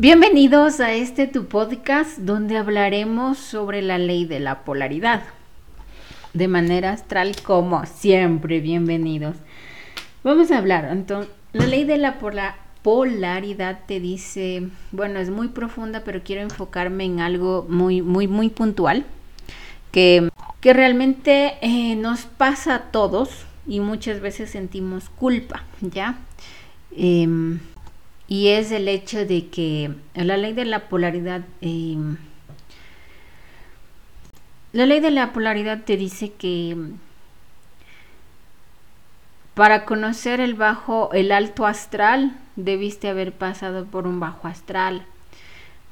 Bienvenidos a este tu podcast donde hablaremos sobre la ley de la polaridad. De manera astral como siempre, bienvenidos. Vamos a hablar, entonces, la ley de la polaridad te dice, bueno, es muy profunda, pero quiero enfocarme en algo muy, muy, muy puntual, que, que realmente eh, nos pasa a todos y muchas veces sentimos culpa, ¿ya? Em, y es el hecho de que la ley de la polaridad, em, la ley de la polaridad te dice que para conocer el bajo, el alto astral, debiste haber pasado por un bajo astral.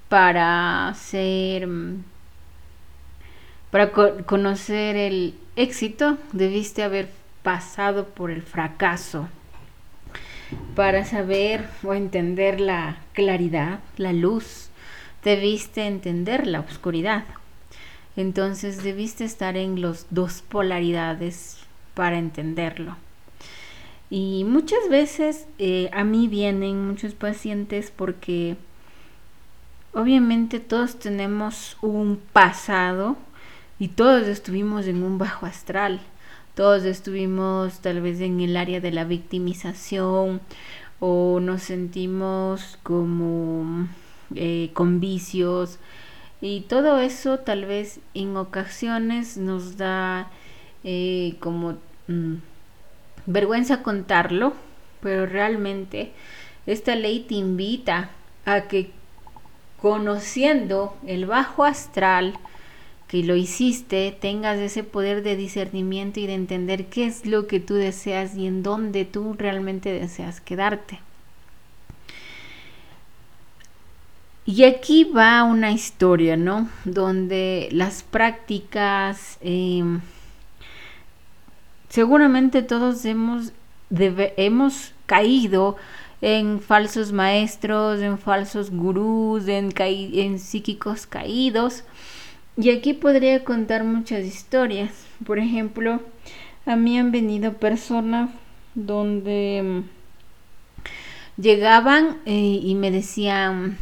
Para ser, para conocer el éxito, debiste haber pasado por el fracaso para saber o entender la claridad, la luz, debiste entender la oscuridad. Entonces debiste estar en las dos polaridades para entenderlo. Y muchas veces eh, a mí vienen muchos pacientes porque obviamente todos tenemos un pasado y todos estuvimos en un bajo astral todos estuvimos tal vez en el área de la victimización o nos sentimos como eh, con vicios. Y todo eso tal vez en ocasiones nos da eh, como mm, vergüenza contarlo, pero realmente esta ley te invita a que conociendo el bajo astral, que lo hiciste, tengas ese poder de discernimiento y de entender qué es lo que tú deseas y en dónde tú realmente deseas quedarte. Y aquí va una historia, ¿no? Donde las prácticas, em, seguramente todos hemos, hemos caído en falsos maestros, en falsos gurús, en, en psíquicos caídos y aquí podría contar muchas historias. Por ejemplo, a mí han venido personas donde mm, llegaban eh, y me decían,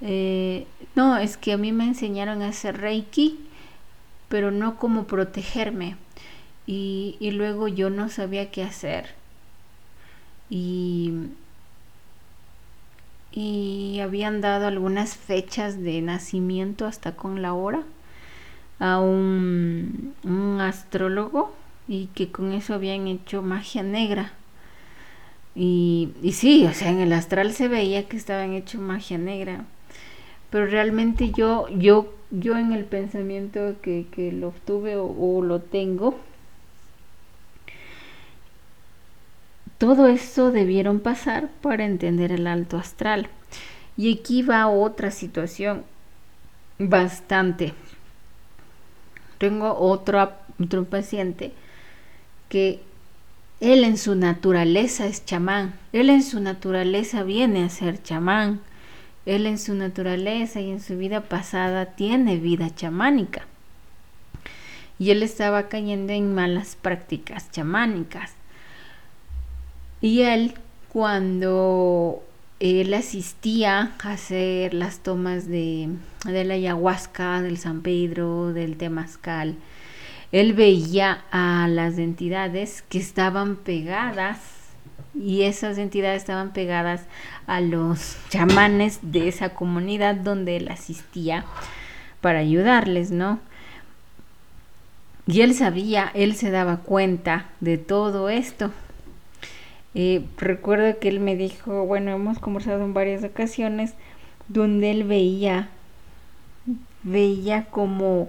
eh, no, es que a mí me enseñaron a hacer reiki, pero no cómo protegerme. Y, y luego yo no sabía qué hacer. Y y habían dado algunas fechas de nacimiento hasta con la hora a un, astrólogo y que con eso habían hecho magia negra. Y, y sí, o sea, en el astral se veía que estaban hecho magia negra. Pero realmente yo, yo, yo en el pensamiento que, que lo obtuve o lo tengo, Todo esto debieron pasar para entender el alto astral. Y aquí va otra situación bastante. Tengo otro, otro paciente que él en su naturaleza es chamán. Él en su naturaleza viene a ser chamán. Él en su naturaleza y en su vida pasada tiene vida chamánica. Y él estaba cayendo en malas prácticas chamánicas. Y él, cuando él asistía a hacer las tomas de, de la ayahuasca, del San Pedro, del temazcal, él veía a las entidades que estaban pegadas y esas entidades estaban pegadas a los chamanes de esa comunidad donde él asistía para ayudarles, ¿no? Y él sabía, él se daba cuenta de todo esto eh, recuerdo que él me dijo, bueno, hemos conversado en varias ocasiones donde él veía, veía como,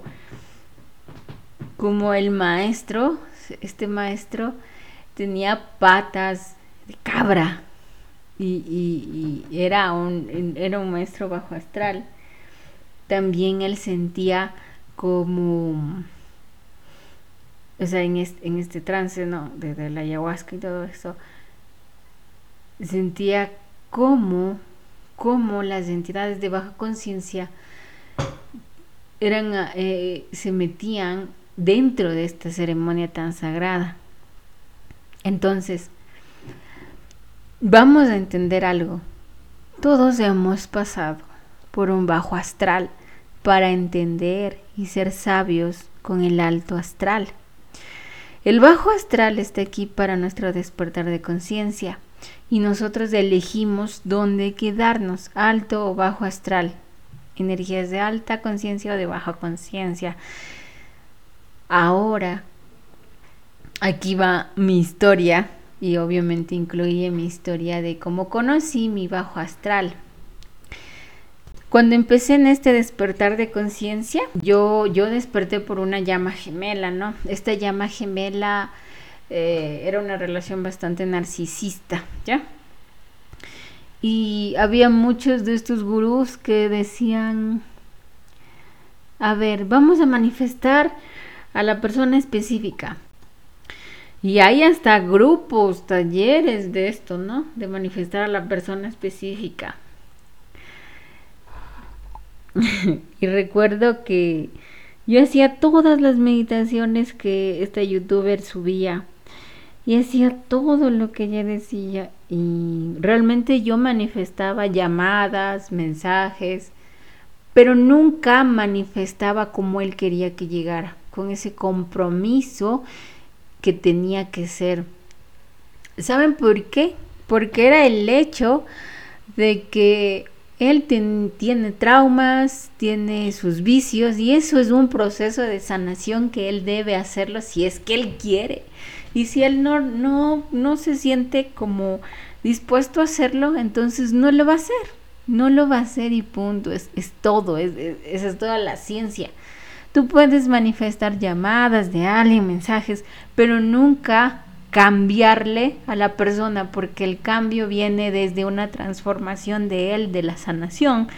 como el maestro, este maestro tenía patas de cabra y, y, era, un, era un maestro bajo astral. También él sentía como, o sea, en este, en este trance, ¿no? La ayahuasca y todo eso, sentía cómo, cómo las entidades de baja conciencia eran, eh, se metían dentro de esta ceremonia tan sagrada. Entonces, vamos a entender algo. Todos hemos pasado por un bajo astral para entender y ser sabios con el alto astral. El bajo astral está aquí para nuestro despertar de conciencia y nosotros elegimos dónde quedarnos, alto o bajo astral, energías de alta conciencia o de baja conciencia. Ahora, aquí va mi historia y obviamente incluye mi historia de cómo conocí mi bajo astral. Cuando empecé en este despertar de conciencia, yo, yo desperté por una llama gemela, ¿no? Esta llama gemela eh, era una relación bastante narcisista, ¿ya? Y había muchos de estos gurús que decían, a ver, vamos a manifestar a la persona específica. Y hay hasta grupos, talleres de esto, ¿no? De manifestar a la persona específica. y recuerdo que yo hacía todas las meditaciones que esta youtuber subía y hacía todo lo que ella decía y realmente yo manifestaba llamadas, mensajes, pero nunca manifestaba como él quería que llegara, con ese compromiso que tenía que ser. ¿Saben por qué? Porque era el hecho de que él tiene traumas, tiene sus vicios y eso es un proceso de sanación que él debe hacerlo si es que él quiere. Y si él no, no, no se siente como dispuesto a hacerlo, entonces no lo va a hacer. No lo va a hacer y punto. Es, es todo, es, esa es toda la ciencia. Tú puedes manifestar llamadas de alguien, mensajes, pero nunca cambiarle a la persona, porque el cambio viene desde una transformación de él, de la sanación,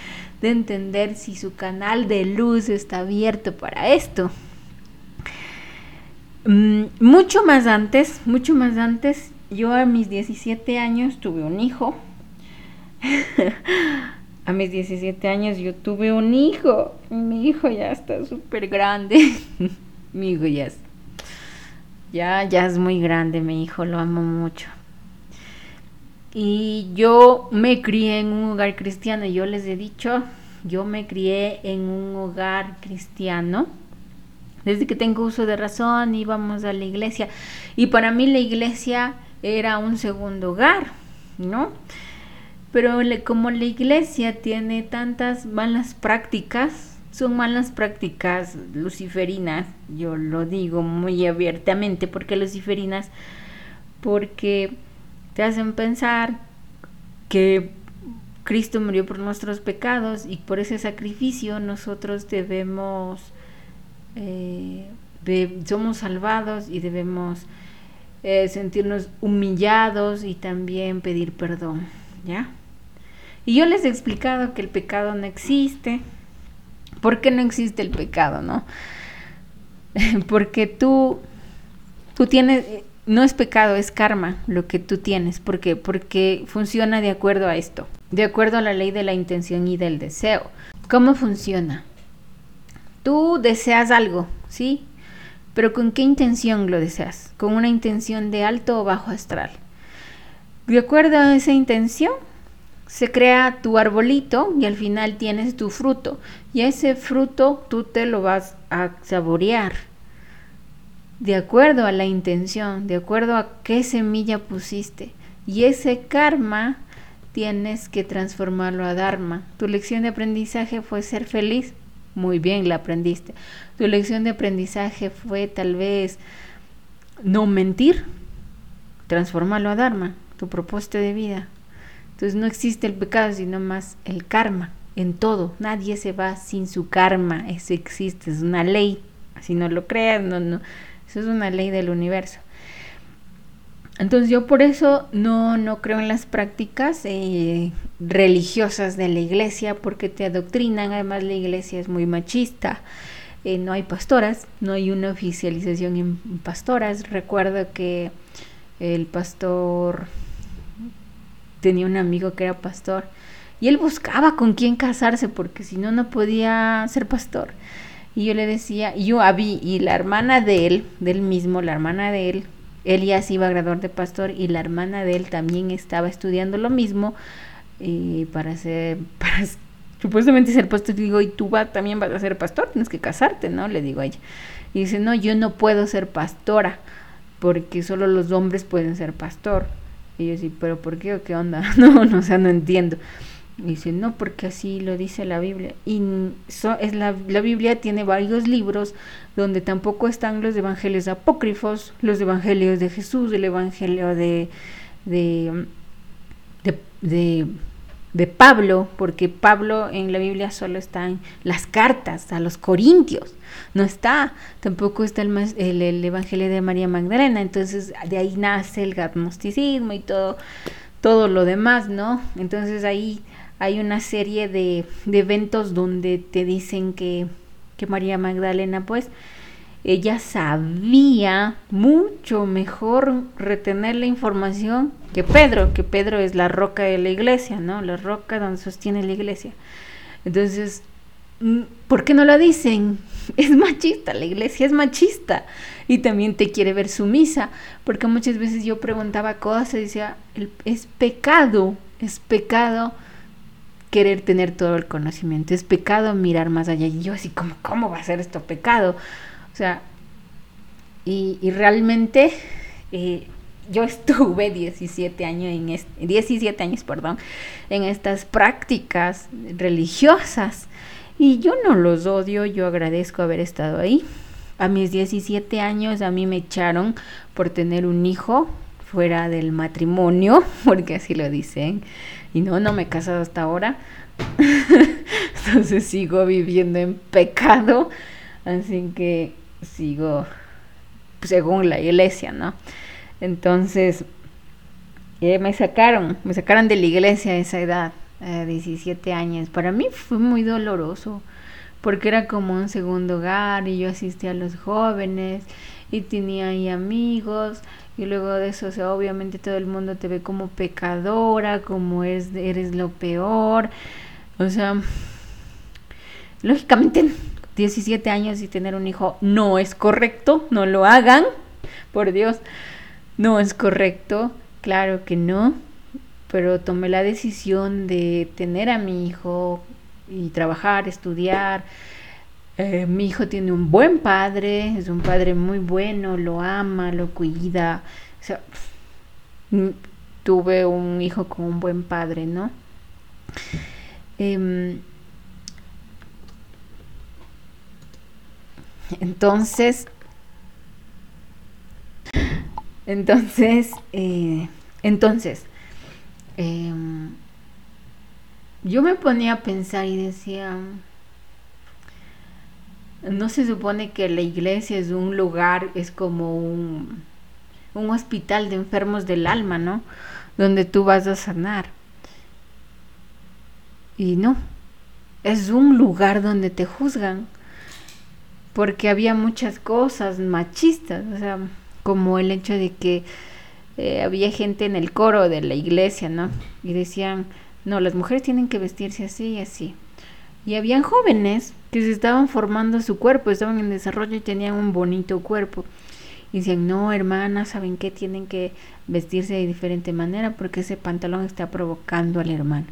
de entender si su canal de luz está abierto para esto. Mm, mucho más antes, mucho más antes, yo a mis 17 años tuve un hijo. a mis 17 años yo tuve un hijo. Mi hijo ya está súper grande. Mi hijo ya está ya, ya es muy grande mi hijo, lo amo mucho. Y yo me crié en un hogar cristiano, yo les he dicho, yo me crié en un hogar cristiano. Desde que tengo uso de razón íbamos a la iglesia. Y para mí la iglesia era un segundo hogar, ¿no? Pero como la iglesia tiene tantas malas prácticas, son malas prácticas luciferinas, yo lo digo muy abiertamente, porque luciferinas, porque te hacen pensar que Cristo murió por nuestros pecados y por ese sacrificio nosotros debemos, eh, somos salvados y debemos eh, sentirnos humillados y también pedir perdón, ¿ya? Y yo les he explicado que el pecado no existe, ¿Por qué no existe el pecado, no? Porque tú, tú tienes, no es pecado, es karma lo que tú tienes. ¿Por qué? Porque funciona de acuerdo a esto, de acuerdo a la ley de la intención y del deseo. ¿Cómo funciona? Tú deseas algo, ¿sí? Pero ¿con qué intención lo deseas? ¿Con una intención de alto o bajo astral? De acuerdo a esa intención, se crea tu arbolito y al final tienes tu fruto. Y ese fruto tú te lo vas a saborear de acuerdo a la intención, de acuerdo a qué semilla pusiste. Y ese karma tienes que transformarlo a Dharma. Tu lección de aprendizaje fue ser feliz. Muy bien, la aprendiste. Tu lección de aprendizaje fue tal vez no mentir. Transformarlo a Dharma, tu propósito de vida. Entonces no existe el pecado, sino más el karma en todo. Nadie se va sin su karma. Eso existe, es una ley. Si no lo creas, no, no. Eso es una ley del universo. Entonces yo por eso no, no creo en las prácticas eh, religiosas de la iglesia porque te adoctrinan. Además la iglesia es muy machista. Eh, no hay pastoras, no hay una oficialización en pastoras. Recuerdo que el pastor tenía un amigo que era pastor y él buscaba con quién casarse porque si no, no podía ser pastor. Y yo le decía, yo y la hermana de él, del mismo, la hermana de él, se iba a graduar de pastor y la hermana de él también estaba estudiando lo mismo, y para ser, para supuestamente ser pastor, digo, y tú va, también vas a ser pastor, tienes que casarte, ¿no? Le digo a ella. Y dice, no, yo no puedo ser pastora, porque solo los hombres pueden ser pastor. Y yo sí, pero ¿por qué o qué onda? No, no, o sea, no entiendo. Dice, no, porque así lo dice la Biblia. Y es la, la, Biblia tiene varios libros donde tampoco están los evangelios apócrifos, los evangelios de Jesús, el evangelio de, de, de Pablo, porque Pablo en la Biblia solo están las cartas a los corintios, no está, tampoco está el, el, Evangelio de María Magdalena, entonces de ahí nace el gnosticismo y todo, todo lo demás, ¿no? Entonces ahí hay una serie de, de eventos donde te dicen que, que María Magdalena pues ella sabía mucho mejor retener la información que Pedro, que Pedro es la roca de la iglesia, ¿no? La roca donde sostiene la iglesia. Entonces, mm, ¿por qué no la dicen? Es machista, la iglesia es machista y también te quiere ver sumisa, porque muchas veces yo preguntaba cosas y decía, es pecado, es pecado querer tener todo el conocimiento, es pecado mirar más allá. Y yo así como, ¿cómo va a ser esto pecado? O sea, y, realmente eh, yo estuve 17 años en 17 años, perdón, en estas prácticas religiosas y yo no los odio, yo agradezco haber estado ahí. A mis 17 años a mí me echaron por tener un hijo fuera del matrimonio, porque así lo dicen. Y no, no me he casado hasta ahora. Entonces sigo viviendo en pecado. Así que sigo según la iglesia, ¿no? Entonces, eh, me sacaron, me sacaron de la iglesia a esa edad, a 17 años. Para mí fue muy doloroso, porque era como un segundo hogar y yo asistía a los jóvenes y tenía ahí amigos y luego de eso, obviamente todo el mundo te ve como pecadora, como eres, eres lo peor. O sea, lógicamente 17 años y tener un hijo no es correcto, no lo hagan, por Dios, no es correcto, claro que no, pero tomé la decisión de tener a mi hijo y trabajar, estudiar. Eh, mi hijo tiene un buen padre, es un padre muy bueno, lo ama, lo cuida. O sea, tuve un hijo con un buen padre, ¿no? Em, Entonces, entonces, eh, entonces, em, yo me ponía a pensar y decía, no se supone que la iglesia es un lugar, es como un, un hospital de enfermos del alma, ¿no? Donde tú vas a sanar. Y no, es un lugar donde te juzgan porque había muchas cosas machistas, o sea, como el hecho de que eh, había gente en el coro de la iglesia, ¿no? Y decían, no, las mujeres tienen que vestirse así y así. Y habían jóvenes que se estaban formando su cuerpo, estaban en desarrollo y tenían un bonito cuerpo. Y decían, no, hermana, ¿saben qué? Tienen que vestirse de diferente manera porque ese pantalón está provocando al hermano.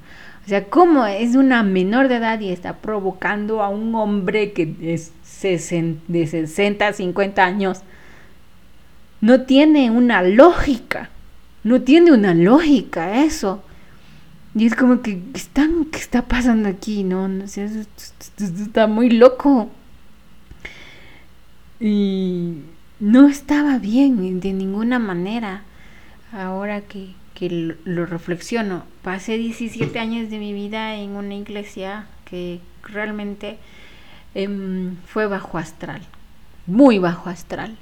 O sea, ¿cómo es una menor de edad y está provocando a un hombre que es de 60, 50 años, no tiene una lógica. No tiene una lógica eso. Y es como que, están, ¿qué está pasando aquí? No, no sé, está muy loco. Y no estaba bien de ninguna manera. Ahora que, que lo, lo reflexiono, pasé 17 años de mi vida en una iglesia que realmente Em, fue bajo astral, muy bajo astral.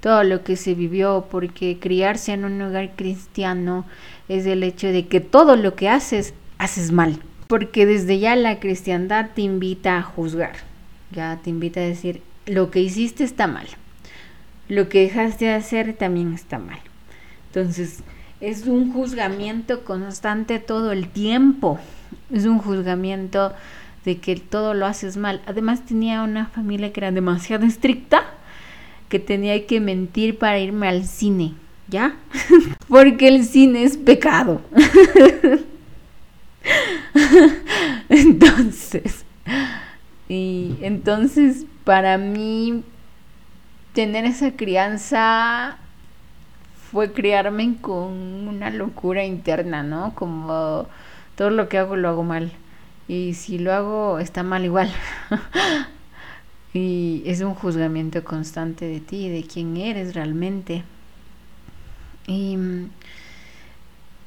Todo lo que se vivió, porque criarse en un hogar cristiano es el hecho de que todo lo que haces, haces mal. Porque desde ya la cristiandad te invita a juzgar, ya te invita a decir, lo que hiciste está mal, lo que dejaste de hacer también está mal. Entonces, es un juzgamiento constante todo el tiempo, es un juzgamiento de que todo lo haces mal. Además tenía una familia que era demasiado estricta, que tenía que mentir para irme al cine, ¿ya? Porque el cine es pecado. entonces, y entonces para mí tener esa crianza fue criarme con una locura interna, ¿no? Como todo lo que hago lo hago mal. Y si lo hago está mal igual. y es un juzgamiento constante de ti, de quién eres realmente. Y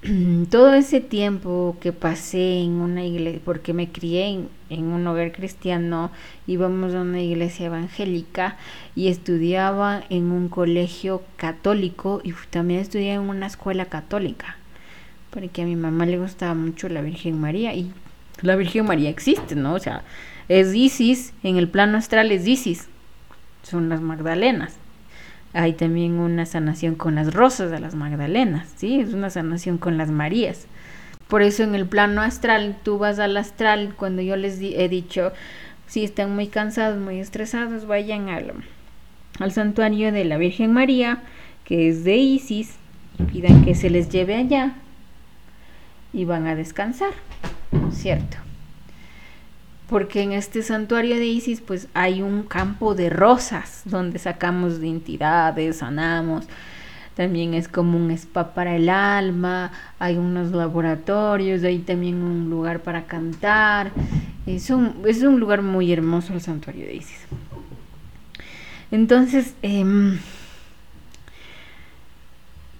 todo ese tiempo que pasé en una iglesia, porque me crié en, un hogar cristiano, íbamos a una iglesia evangélica y estudiaba en un colegio católico y también estudié en una escuela católica, porque a mi mamá le gustaba mucho la Virgen María y la Virgen María existe, ¿no? O sea, es Isis, en el plano astral es Isis, son las Magdalenas hay también una sanación con las rosas de las Magdalenas, ¿sí? Es una sanación con las Marías. Por eso en el plano astral, tú vas al astral, cuando yo les he dicho, si están muy cansados, muy estresados, vayan al, al santuario de la Virgen María, que es de Isis, pidan que se les lleve allá y van a descansar, ¿cierto? Porque en este santuario de Isis pues hay un campo de rosas donde sacamos de entidades, sanamos. También es como un spa para el alma, hay unos laboratorios, hay también un lugar para cantar. Es un, es un lugar muy hermoso el santuario de Isis. Entonces, em,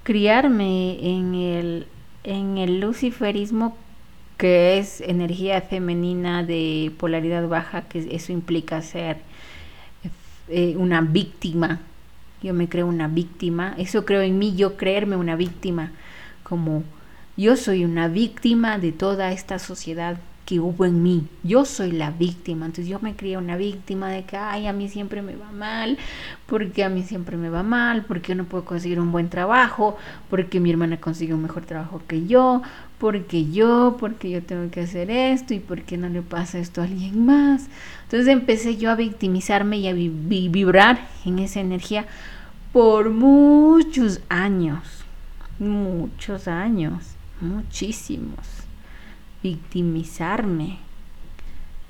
criarme en el, en el luciferismo que es energía femenina de polaridad baja, que eso implica ser eh, una víctima. Yo me creo una víctima, eso creo en mí, yo creerme una víctima, como yo soy una víctima de toda esta sociedad que hubo en mí. Yo soy la víctima. Entonces yo me crié una víctima de que, ay, a mí siempre me va mal, porque a mí siempre me va mal, porque no puedo conseguir un buen trabajo, porque mi hermana consigue un mejor trabajo que yo, porque yo, porque yo tengo que hacer esto y porque no le pasa esto a alguien más. Entonces empecé yo a victimizarme y a vibrar en esa energía por muchos años, muchos años, muchísimos victimizarme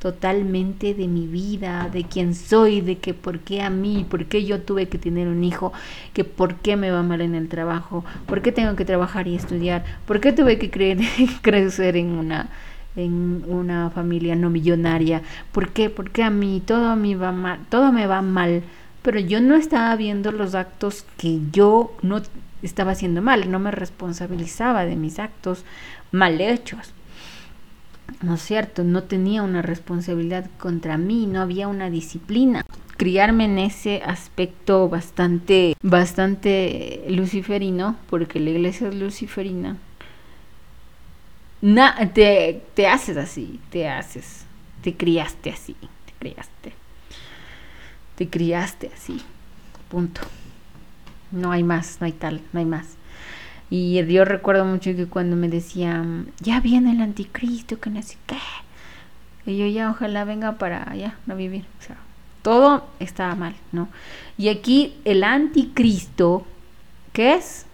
totalmente de mi vida, de quién soy, de que por qué a mí, por qué yo tuve que tener un hijo, que por qué me va mal en el trabajo, por qué tengo que trabajar y estudiar, por qué tuve que crecer en una en una familia no millonaria, por qué, por qué a mí todo me va mal, todo me va mal, pero yo no estaba viendo los actos que yo no estaba haciendo mal, no me responsabilizaba de mis actos mal hechos. ¿No es cierto? No tenía una responsabilidad contra mí, no había una disciplina. Criarme en ese aspecto bastante, bastante luciferino, porque la iglesia es luciferina, te, te haces así, te haces, te criaste así, te criaste, te criaste así, punto. No hay más, no hay tal, no hay más. Y yo recuerdo mucho que cuando me decían, ya viene el anticristo, que no sé qué. Y yo ya ojalá venga para ya no vivir. Todo estaba mal, ¿no? Y aquí el anticristo, ¿qué es?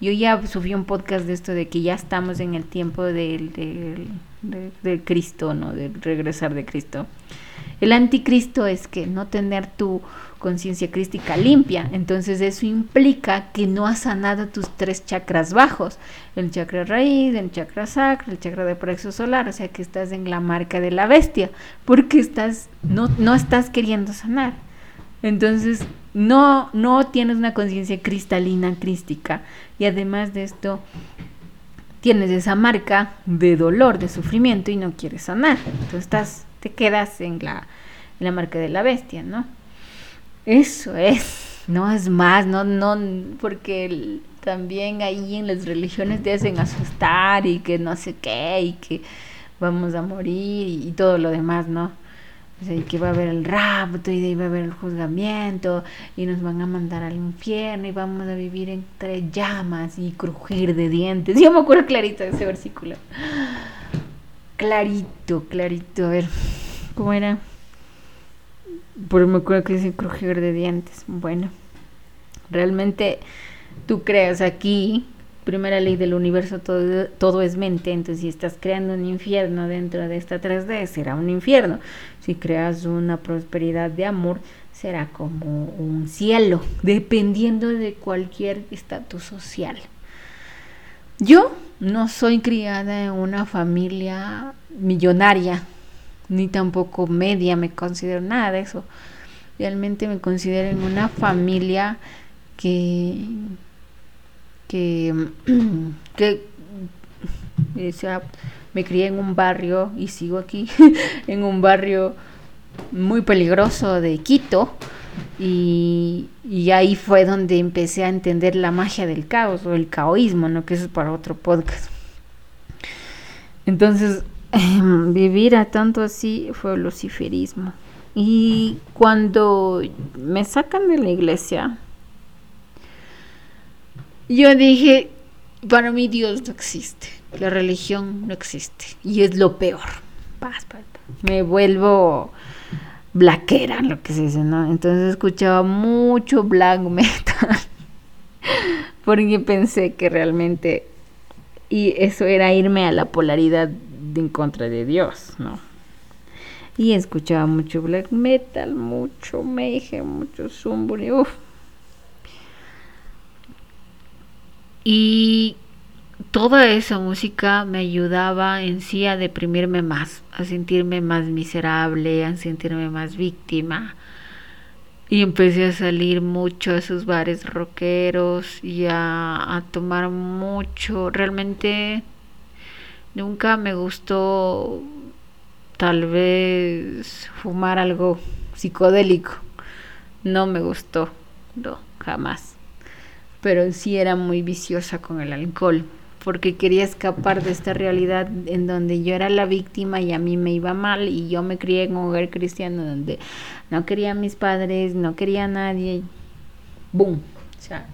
Yo ya subí un podcast de esto de que ya estamos en el tiempo del, del, del Cristo, ¿no? Del regresar de Cristo. El anticristo es que no tener tu conciencia crística limpia. Entonces eso implica que no has sanado tus tres chakras bajos, el chakra raíz, el chakra sacro, el chakra de plexo solar, o sea que estás en la marca de la bestia, porque estás no no estás queriendo sanar. Entonces no no tienes una conciencia cristalina crística y además de esto tienes esa marca de dolor, de sufrimiento y no quieres sanar. Entonces estás te quedas en la en la marca de la bestia, ¿no? Eso es, no es más, no, no, porque también ahí en las religiones te hacen asustar y que no sé qué y que vamos a morir y, todo lo demás, ¿no? O sea, y que va a haber el rapto y de ahí va a haber el juzgamiento y nos van a mandar al infierno y vamos a vivir entre llamas y crujir de dientes. Yo me acuerdo clarito de ese versículo. Clarito, clarito. A ver, ¿cómo era? Pero me acuerdo que dice crujir de dientes. Bueno, realmente tú creas aquí, primera ley del universo, todo, todo, es mente, entonces si estás creando un infierno dentro de esta 3D, será un infierno. Si creas una prosperidad de amor, será como un cielo, dependiendo de cualquier estatus social. Yo no soy criada en una familia millonaria, ni tampoco media, me considero nada de eso. Realmente me considero en una familia que que, que o sea, me crié en un barrio y sigo aquí, en un barrio muy peligroso de Quito. Y, y, ahí fue donde empecé a entender la magia del caos o el caoísmo, ¿no? Que eso es para otro podcast. Entonces, vivir a tanto así fue luciferismo. Y cuando me sacan de la iglesia, yo dije, para mí Dios no existe, la religión no existe y es lo peor. Me vuelvo blaquera, lo que se dice, ¿no? Entonces escuchaba mucho black metal porque pensé que realmente y eso era irme a la polaridad en contra de Dios, ¿no? Y escuchaba mucho black metal, mucho meje, mucho zumburi, uff Y toda esa música me ayudaba en sí a deprimirme más, a sentirme más miserable, a sentirme más víctima. Y empecé a salir mucho a esos bares rockeros y a, a tomar mucho. Realmente nunca me gustó tal vez fumar algo psicodélico. No me gustó, no, jamás pero sí era muy viciosa con el alcohol, porque quería escapar de esta realidad en donde yo era la víctima y a mí me iba mal y yo me crié en un hogar cristiano donde no quería a mis padres, no quería a nadie. ¡Boom! O sea,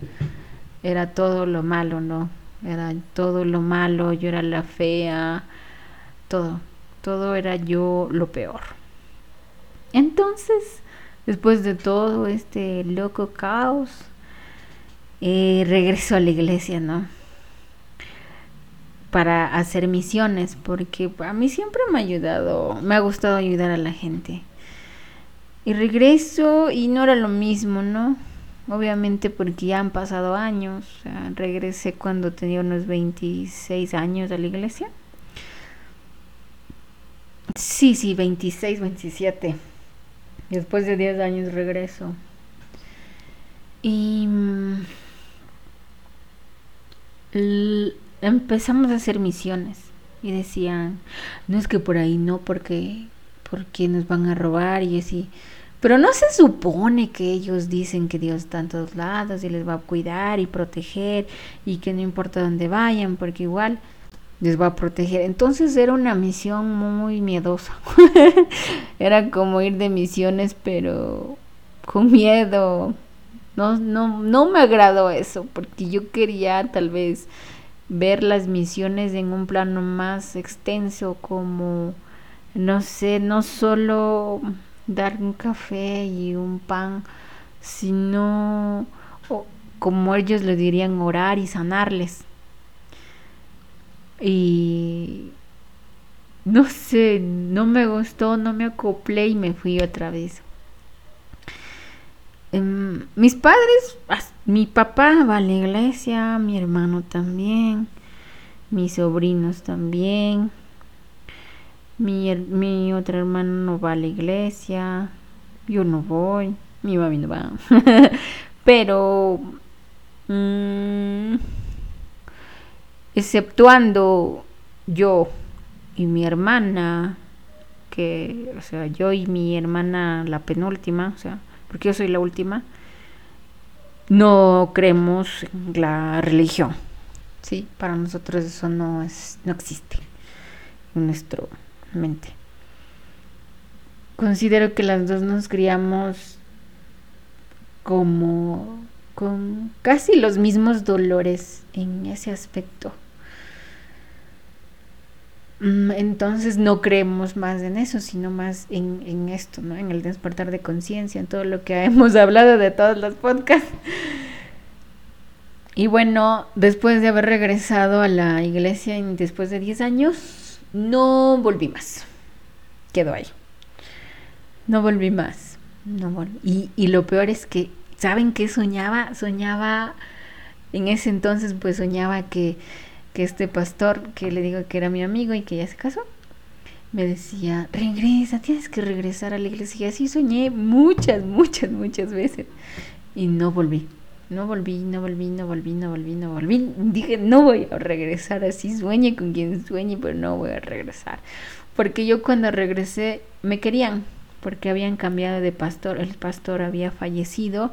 era todo lo malo, ¿no? Era todo lo malo, yo era la fea, todo, todo era yo lo peor. Entonces, después de todo este loco caos, eh, regreso a la iglesia, ¿no? Para hacer misiones, porque a mí siempre me ha ayudado, me ha gustado ayudar a la gente. Y regreso y no era lo mismo, ¿no? Obviamente porque ya han pasado años. regresé cuando tenía unos 26 años a la iglesia. Sí, sí, 26, 27. Después de 10 años regreso. Y mm, empezamos a hacer misiones y decían, no es que por ahí no, porque, porque nos van a robar y así. Pero no se supone que ellos dicen que Dios está en todos lados y les va a cuidar y proteger y que no importa dónde vayan, porque igual les va a proteger. Entonces era una misión muy miedosa. era como ir de misiones, pero con miedo, no, no, no me agradó eso, porque yo quería tal vez ver las misiones en un plano más extenso, como, no sé, no solo dar un café y un pan, sino, como ellos le dirían, orar y sanarles. Y no sé, no me gustó, no me acoplé y me fui otra vez. Em, mis padres, mi papá va a la iglesia, mi hermano también, mis sobrinos también, mi, mi otra hermana no va a la iglesia, yo no voy, mi mami no va. Pero, mm, exceptuando yo y mi hermana, que, o sea, yo y mi hermana la penúltima, o sea, porque yo soy la última, no creemos en la religión. Sí, para nosotros eso no es, no existe en nuestra Considero que las dos nos criamos como con casi los mismos dolores en ese aspecto. Mm, entonces no creemos más en eso, sino más en, esto, ¿no? En el despertar de conciencia, en todo lo que hemos hablado de todos los podcasts. Y bueno, después de haber regresado a la iglesia después de 10 años, no volví más. Quedó ahí. No volví más. No Y, y lo peor es que, ¿saben qué soñaba? Soñaba, en ese entonces pues soñaba que, que este pastor, que le digo que era mi amigo y que ya se casó, me decía, regresa, tienes que regresar a la iglesia. Y así soñé muchas, muchas, muchas veces. Y no volví. No volví, no volví, no volví, no volví, no volví. Dije, no voy a regresar así, sueñe con quien sueñe, pero no voy a regresar. Porque yo cuando regresé me querían, porque habían cambiado de pastor. El pastor había fallecido,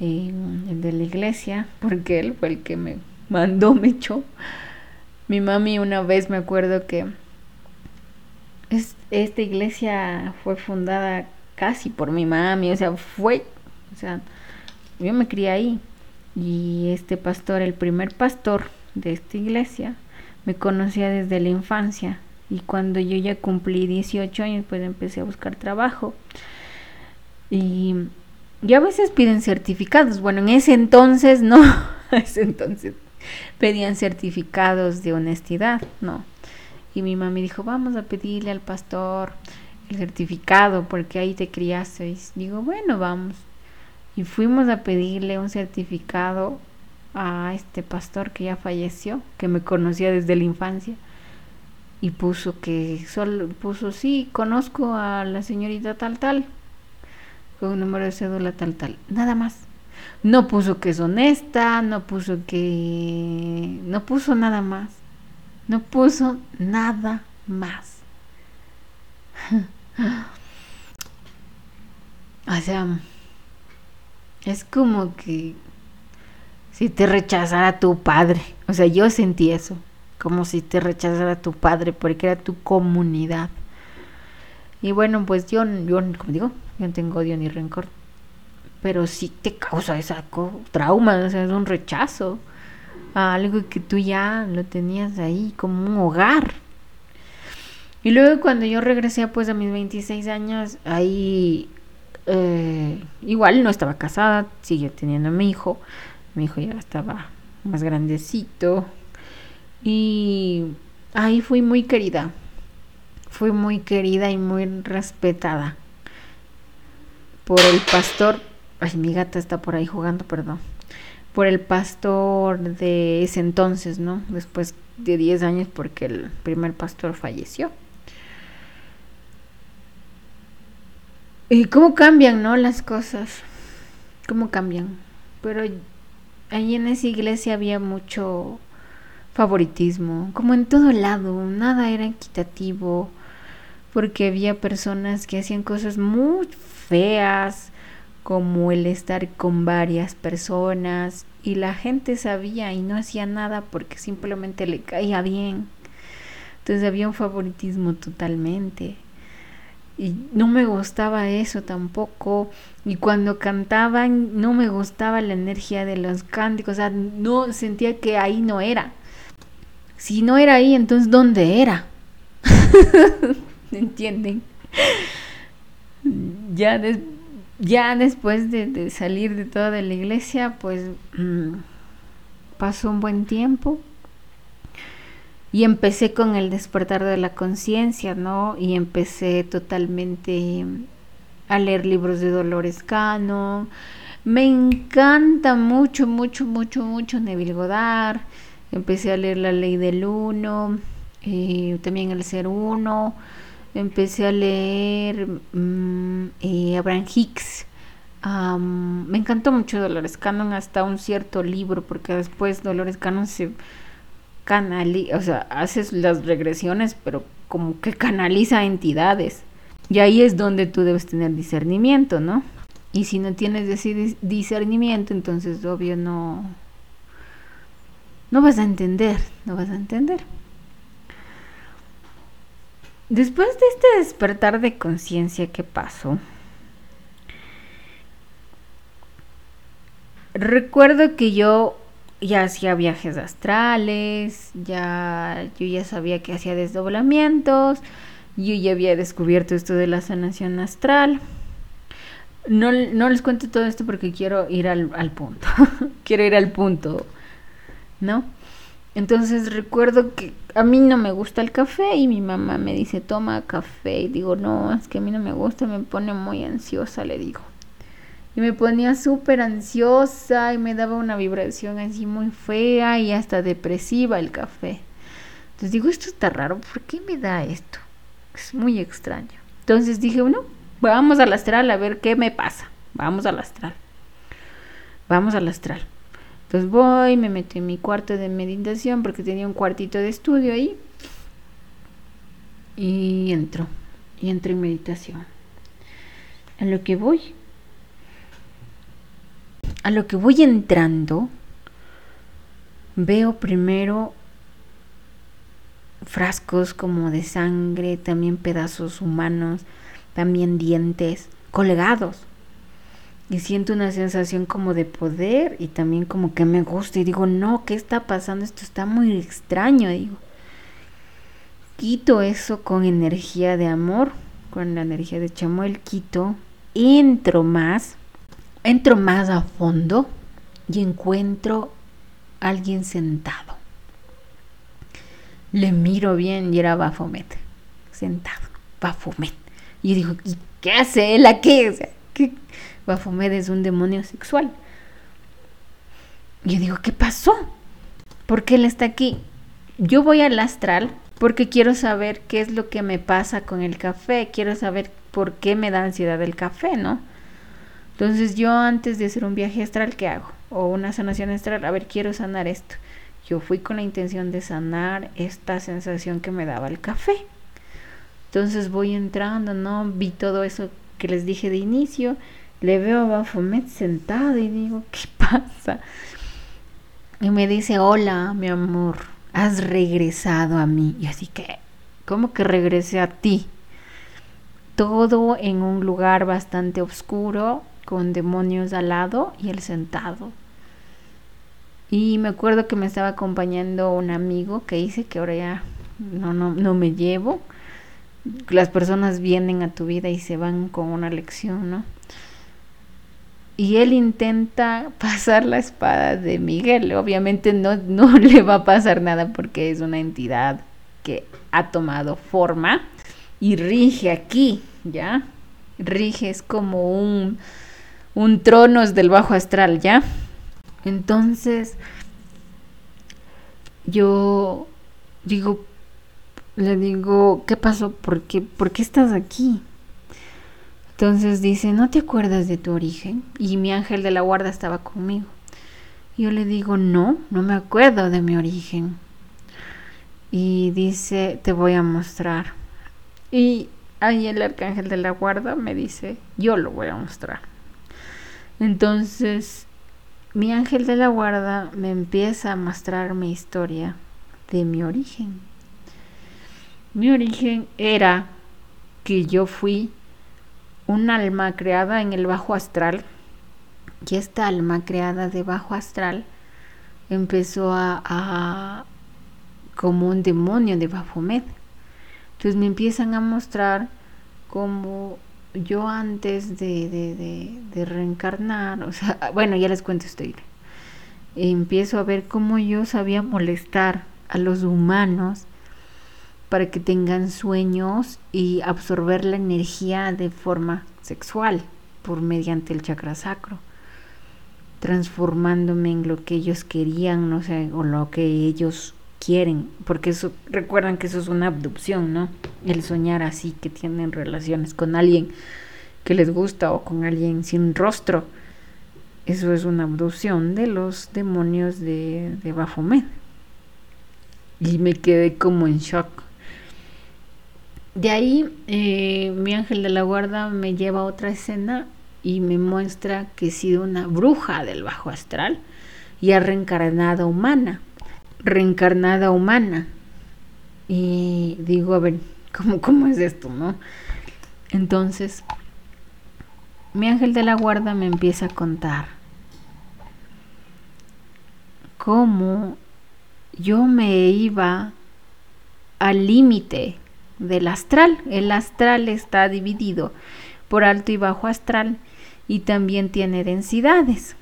el de la iglesia, porque él fue el que me mandó, me echó. Mi mami una vez me acuerdo que esta iglesia fue fundada casi por mi mami, o sea, fue, o sea, yo me crié ahí. Y este pastor, el primer pastor de esta iglesia, me conocía desde la infancia. Y cuando yo ya cumplí 18 años pues empecé a buscar trabajo. Y, y a veces piden certificados, bueno en ese entonces no, ese entonces pedían certificados de honestidad, no, y mi mami dijo vamos a pedirle al pastor el certificado porque ahí te criaste y digo bueno vamos y fuimos a pedirle un certificado a este pastor que ya falleció, que me conocía desde la infancia y puso que solo puso sí, conozco a la señorita tal tal con un número de cédula tal tal, nada más. No puso que es honesta, no puso que no puso nada más. No puso nada más. o sea, es como que si te rechazara tu padre. O sea, yo sentí eso. Como si te rechazara tu padre porque era tu comunidad. Y bueno, pues yo, yo como digo, yo no tengo odio ni rencor. Pero sí te causa esa trauma, o sea, es un rechazo a algo que tú ya lo tenías ahí como un hogar. Y luego cuando yo regresé pues a mis 26 años, ahí eh, igual no estaba casada, sigue teniendo a mi hijo. Mi hijo ya estaba más grandecito. Y ahí fui muy querida. Fui muy querida y muy respetada por el pastor. Ay, mi gata está por ahí jugando, perdón. Por el pastor de ese entonces, ¿no? Después de 10 años porque el primer pastor falleció. Y cómo cambian, ¿no? Las cosas. Cómo cambian. Pero ahí en esa iglesia había mucho favoritismo, como en todo lado, nada era equitativo, porque había personas que hacían cosas muy feas, como el estar con varias personas, y la gente sabía y no hacía nada porque simplemente le caía bien. Entonces había un favoritismo totalmente y no me gustaba eso tampoco. Y cuando cantaban no me gustaba la energía de los cánticos, o sea, no sentía que ahí no era. Si no era ahí, entonces ¿dónde era? ¿Entienden? Ya, ya después de, salir de toda la iglesia, pues mm, pasó un buen tiempo y empecé con el despertar de la conciencia, ¿no? Y empecé totalmente a leer libros de Dolores Cano. Me encanta mucho, mucho, mucho, mucho Neville Goddard. Empecé a leer La Ley del Uno, eh, también El Ser Uno. Empecé a leer mm, eh, Abraham Hicks. me encantó mucho Dolores Cannon hasta un cierto libro, porque después Dolores Cannon se canaliza, o sea, haces las regresiones, pero como que canaliza entidades. Y ahí es donde tú debes tener discernimiento, ¿no? Y si no tienes ese discernimiento, entonces obvio no no vas a entender, no vas a entender. Después de este despertar de conciencia que pasó, recuerdo que yo ya hacía viajes astrales, ya yo ya sabía que hacía desdoblamientos, yo ya había descubierto esto de la sanación astral, no, no les cuento todo esto porque quiero ir al, al punto. quiero ir al punto, ¿no? Entonces recuerdo que a mí no me gusta el café y mi mamá me dice, toma café. Y digo, no, es que a mí no me gusta, me pone muy ansiosa, le digo. Y me ponía súper ansiosa y me daba una vibración así muy fea y hasta depresiva el café. Entonces digo, esto está raro, ¿por qué me da esto? Es muy extraño. Entonces dije, bueno, vamos al astral a ver qué me pasa. Vamos al astral. Vamos al astral. Entonces voy, me meto en mi cuarto de meditación porque tenía un cuartito de estudio ahí. Y entro, y entro en meditación. A lo que voy, a lo que voy entrando, veo primero frascos como de sangre, también pedazos humanos, también dientes colgados y siento una sensación como de poder y también como que me gusta y digo, no, ¿qué está pasando? Esto está muy extraño, digo. Quito eso con energía de amor, con la energía de Chamuel, quito, entro más, entro más a fondo y encuentro a alguien sentado. Le miro bien y era Bafomet, sentado, Bafomet. Y digo, ¿y qué hace él aquí? ¿qué? Baphomet es un demonio sexual. Yo digo, ¿qué pasó? ¿Por qué él está aquí? Yo voy al astral porque quiero saber qué es lo que me pasa con el café, quiero saber por qué me da ansiedad el café, ¿no? Entonces yo antes de hacer un viaje astral, ¿qué hago? O una sanación astral, a ver, quiero sanar esto. Yo fui con la intención de sanar esta sensación que me daba el café. Entonces voy entrando, ¿no? Vi todo eso que les dije de inicio le veo a Bafomet sentado y digo, ¿qué pasa? Y me dice, hola, mi amor, has regresado a mí. Y así que, ¿cómo que regresé a ti? Todo en un lugar bastante oscuro, con demonios al lado y él sentado. Y me acuerdo que me estaba acompañando un amigo que dice que ahora ya no, no, no me llevo. Las personas vienen a tu vida y se van con una lección, ¿no? y él intenta pasar la espada de Miguel. Obviamente no, no le va a pasar nada porque es una entidad que ha tomado forma y rige aquí, ¿ya? Rige, es como un, un tronos del bajo astral, ¿ya? Entonces, yo digo, le digo, ¿qué pasó? ¿Por qué, ¿Por qué estás aquí? Entonces dice, ¿no te acuerdas de tu origen? Y mi ángel de la guarda estaba conmigo. yo le digo, no, no me acuerdo de mi origen. Y dice, te voy a mostrar. Y ahí el arcángel de la guarda me dice, yo lo voy a mostrar. Entonces, mi ángel de la guarda me empieza a mostrar mi historia de mi origen. Mi origen era que yo fui un alma creada en el bajo astral y esta alma creada de bajo astral empezó a, como un demonio de Baphomet. Entonces me empiezan a mostrar como yo antes de, de, reencarnar, o sea, bueno, ya les cuento esto. Empiezo a ver cómo yo sabía molestar a los humanos para que tengan sueños y absorber la energía de forma sexual por mediante el chakra sacro, transformándome en lo que ellos querían, no sé, o lo que ellos quieren, porque eso recuerdan que eso es una abducción, ¿no? El soñar así que tienen relaciones con alguien que les gusta o con alguien sin rostro. Eso es una abducción de los demonios de, de Baphomet. Y me quedé como en shock. De ahí eh, mi ángel de la guarda me lleva a otra escena y me muestra que he sido una bruja del bajo astral y ha reencarnado humana, reencarnada humana. Y digo, a ver, ¿cómo, cómo es esto, no? Entonces, mi ángel de la guarda me empieza a contar cómo yo me iba al límite del astral. El astral está dividido por alto y bajo astral y también tiene densidades.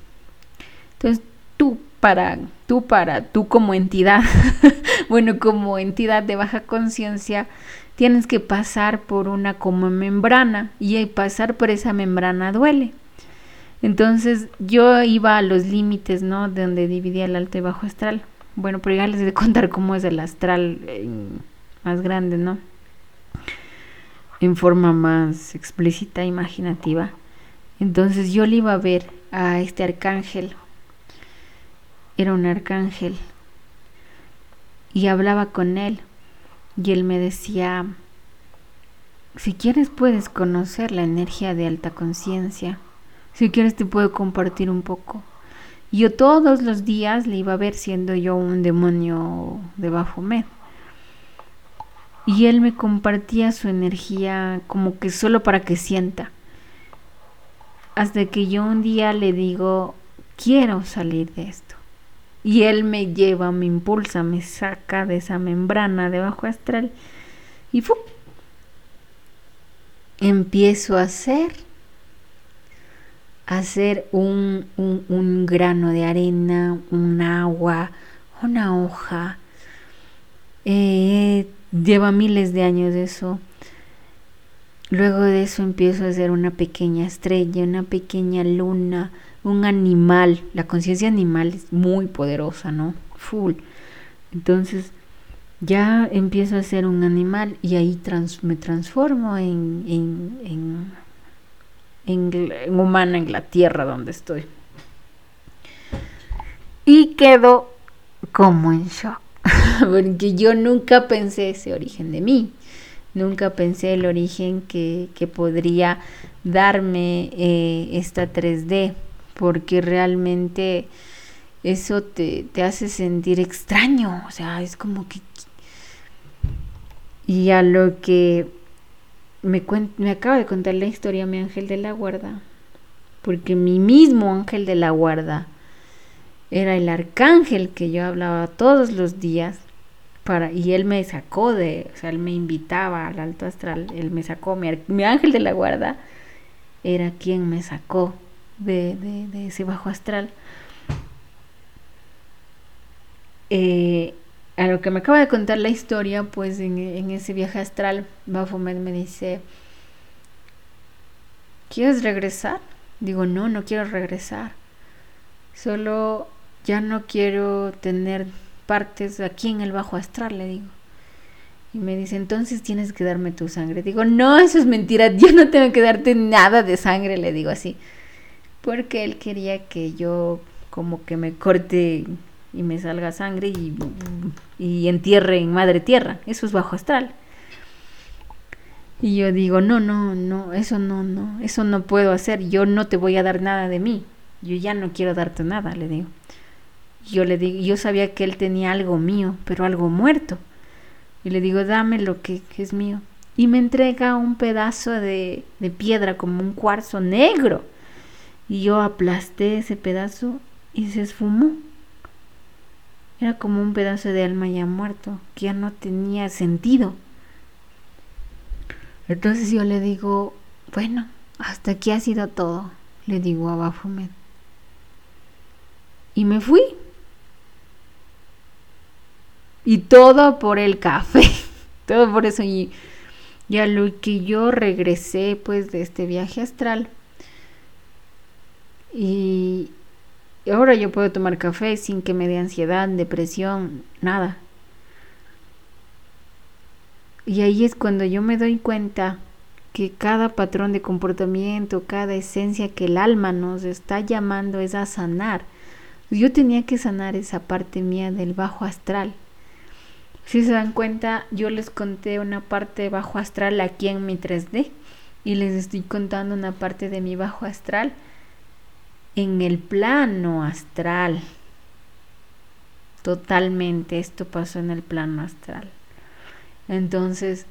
Entonces, tú para tú para tú como entidad, bueno, como entidad de baja conciencia, tienes que pasar por una como membrana y pasar por esa membrana duele. Entonces yo iba a los límites, ¿no? De donde dividía el alto y bajo astral. Bueno, pero ya les a contar cómo es el astral más grande, ¿no? En forma más explícita, imaginativa. Entonces yo le iba a ver a este arcángel. Era un arcángel. Y hablaba con él. Y él me decía, si quieres puedes conocer la energía de alta conciencia. Si quieres te puedo compartir un poco. Yo todos los días le iba a ver siendo yo un demonio de Baphomet. Y él me compartía su energía como que solo para que sienta. Hasta que yo un día le digo, quiero salir de esto. Y él me lleva, me impulsa, me saca de esa membrana de bajo astral. Y ¡fu! empiezo a hacer hacer un, un, grano de arena, un agua, una hoja. Eh, lleva miles de años de eso. Luego de eso empiezo a hacer una pequeña estrella, una pequeña luna, un animal. La conciencia animal es muy poderosa, ¿no? Full. Entonces ya empiezo a ser un animal y ahí me transformo en, en en, humana en la tierra donde estoy. Y quedo como en shock, porque yo nunca pensé ese origen de mí, nunca pensé el origen que, podría darme eh, esta 3D, porque realmente eso te, te hace sentir extraño, o sea, es como que... Y a lo que me, me acaba de contar la historia mi ángel de la guarda, porque mi mismo ángel de la guarda era el arcángel que yo hablaba todos los días para y él me sacó de, o sea, él me invitaba al alto astral, él me sacó, mi, mi ángel de la guarda era quien me sacó de, de, ese bajo astral. Eh, a lo que me acaba de contar la historia, pues en, ese viaje astral, Baphomet me dice, ¿quieres regresar? Digo, no, no quiero regresar. Solo ya no quiero tener partes aquí en el bajo astral, le digo. Y me dice, entonces tienes que darme tu sangre. Digo, no, eso es mentira, yo no tengo que darte nada de sangre, le digo así. Porque él quería que yo como que me corte y me salga sangre y, y entierre en madre tierra. Eso es bajo astral. Y yo digo, no, no, no, eso no, no, eso no puedo hacer. Yo no te voy a dar nada de mí. Yo ya no quiero darte nada, le digo. Yo le digo, yo sabía que él tenía algo mío, pero algo muerto. Y le digo, dame lo que, que es mío. Y me entrega un pedazo de, de piedra como un cuarzo negro. Y yo aplasté ese pedazo y se esfumó. Era como un pedazo de alma ya muerto, que ya no tenía sentido. Entonces yo le digo, bueno, hasta aquí ha sido todo, le digo a Bafumet. Y me fui. Y todo por el café, todo por eso. Y, y a lo que yo regresé pues de este viaje astral. Y, ahora yo puedo tomar café sin que me dé ansiedad, depresión, nada. Y ahí es cuando yo me doy cuenta que cada patrón de comportamiento, cada esencia que el alma nos está llamando es a sanar. Yo tenía que sanar esa parte mía del bajo astral. Si se dan cuenta, yo les conté una parte de bajo astral aquí en mi 3D y les estoy contando una parte de mi bajo astral en el plano astral. Totalmente, esto pasó en el plano astral. Entonces,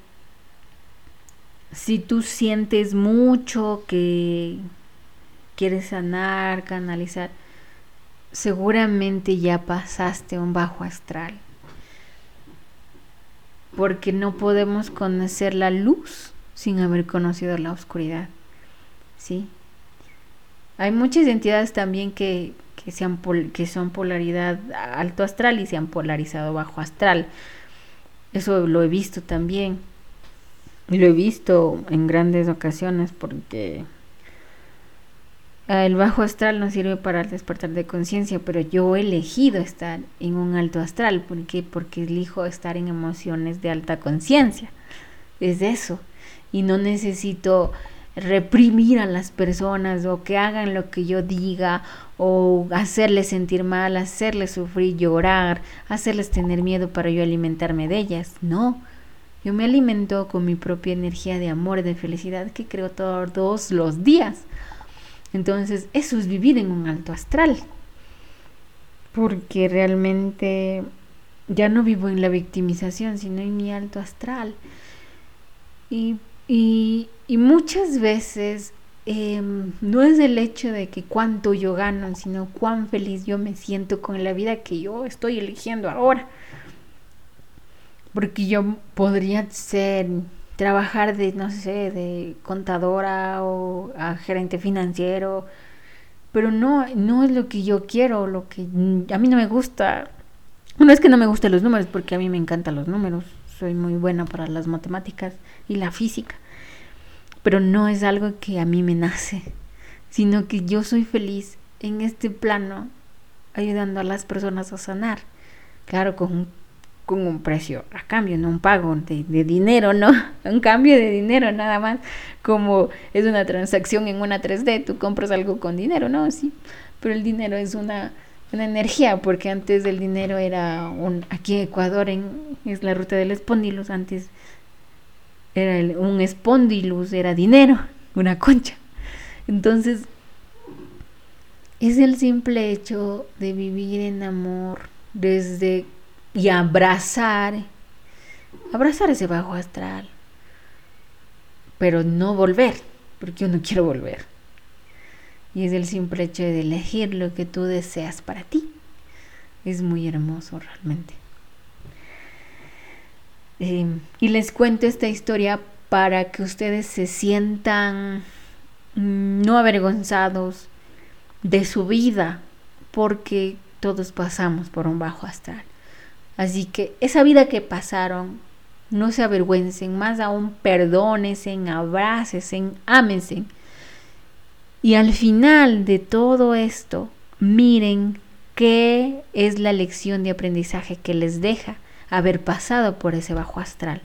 si tú sientes mucho que quieres sanar, canalizar, seguramente ya pasaste un bajo astral. Porque no podemos conocer la luz sin haber conocido la oscuridad. ¿Sí? Hay muchas entidades también que, que, que son polaridad alto astral y se han polarizado bajo astral. Eso lo he visto también. Lo he visto en grandes ocasiones porque el bajo astral no sirve para el despertar de conciencia, pero yo he elegido estar en un alto astral. ¿Por qué? Porque elijo estar en emociones de alta conciencia. Es eso. Y no necesito reprimir a las personas o que hagan lo que yo diga o hacerles sentir mal, hacerles sufrir, llorar, hacerles tener miedo para yo alimentarme de ellas. No, yo me alimento con mi propia energía de amor de felicidad que creo todos los días. Entonces, eso es vivir en un alto astral. Porque realmente ya no vivo en la victimización, sino en mi alto astral. Y, y, y muchas veces em, no es el hecho de que cuánto yo gano, sino cuán feliz yo me siento con la vida que yo estoy eligiendo ahora. Porque yo podría ser, trabajar de, no sé, de contadora o gerente financiero, pero no, no es lo que yo quiero, lo que a mí no me gusta. No es que no me gusten los números, porque a mí me encantan los números, soy muy buena para las matemáticas y la física, pero no es algo que a mí me nace, sino que yo soy feliz en este plano ayudando a las personas a sanar, claro, con con un precio a cambio, no un pago de, dinero, no, un cambio de dinero nada más, como es una transacción en una 3D, tú compras algo con dinero, no, sí, pero el dinero es una, una energía, porque antes el dinero era un, aquí en Ecuador es la ruta del espondilus, antes era un espondilus, era dinero, una concha. Entonces, es el simple hecho de vivir en amor desde y abrazar, abrazar ese bajo astral, pero no volver, porque yo no quiero volver. Y es el simple hecho de elegir lo que tú deseas para ti. Es muy hermoso realmente. Eh, y les cuento esta historia para que ustedes se sientan no avergonzados de su vida, porque todos pasamos por un bajo astral. Así que esa vida que pasaron, no se avergüencen, más aún perdónense, abrácense, ámense. Y al final de todo esto, miren qué es la lección de aprendizaje que les deja haber pasado por ese bajo astral.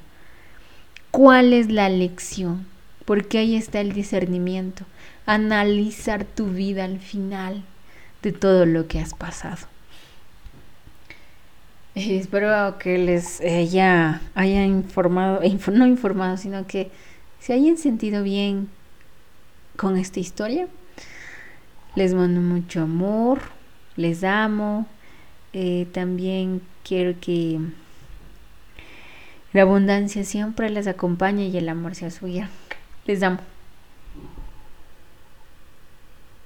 ¿Cuál es la lección? Porque ahí está el discernimiento, analizar tu vida al final de todo lo que has pasado. espero que les haya, haya informado, no informado, sino que se hayan sentido bien con esta historia. Les mando mucho amor, les amo. Eh, también quiero que la abundancia siempre les acompañe y el amor sea suya. Les amo.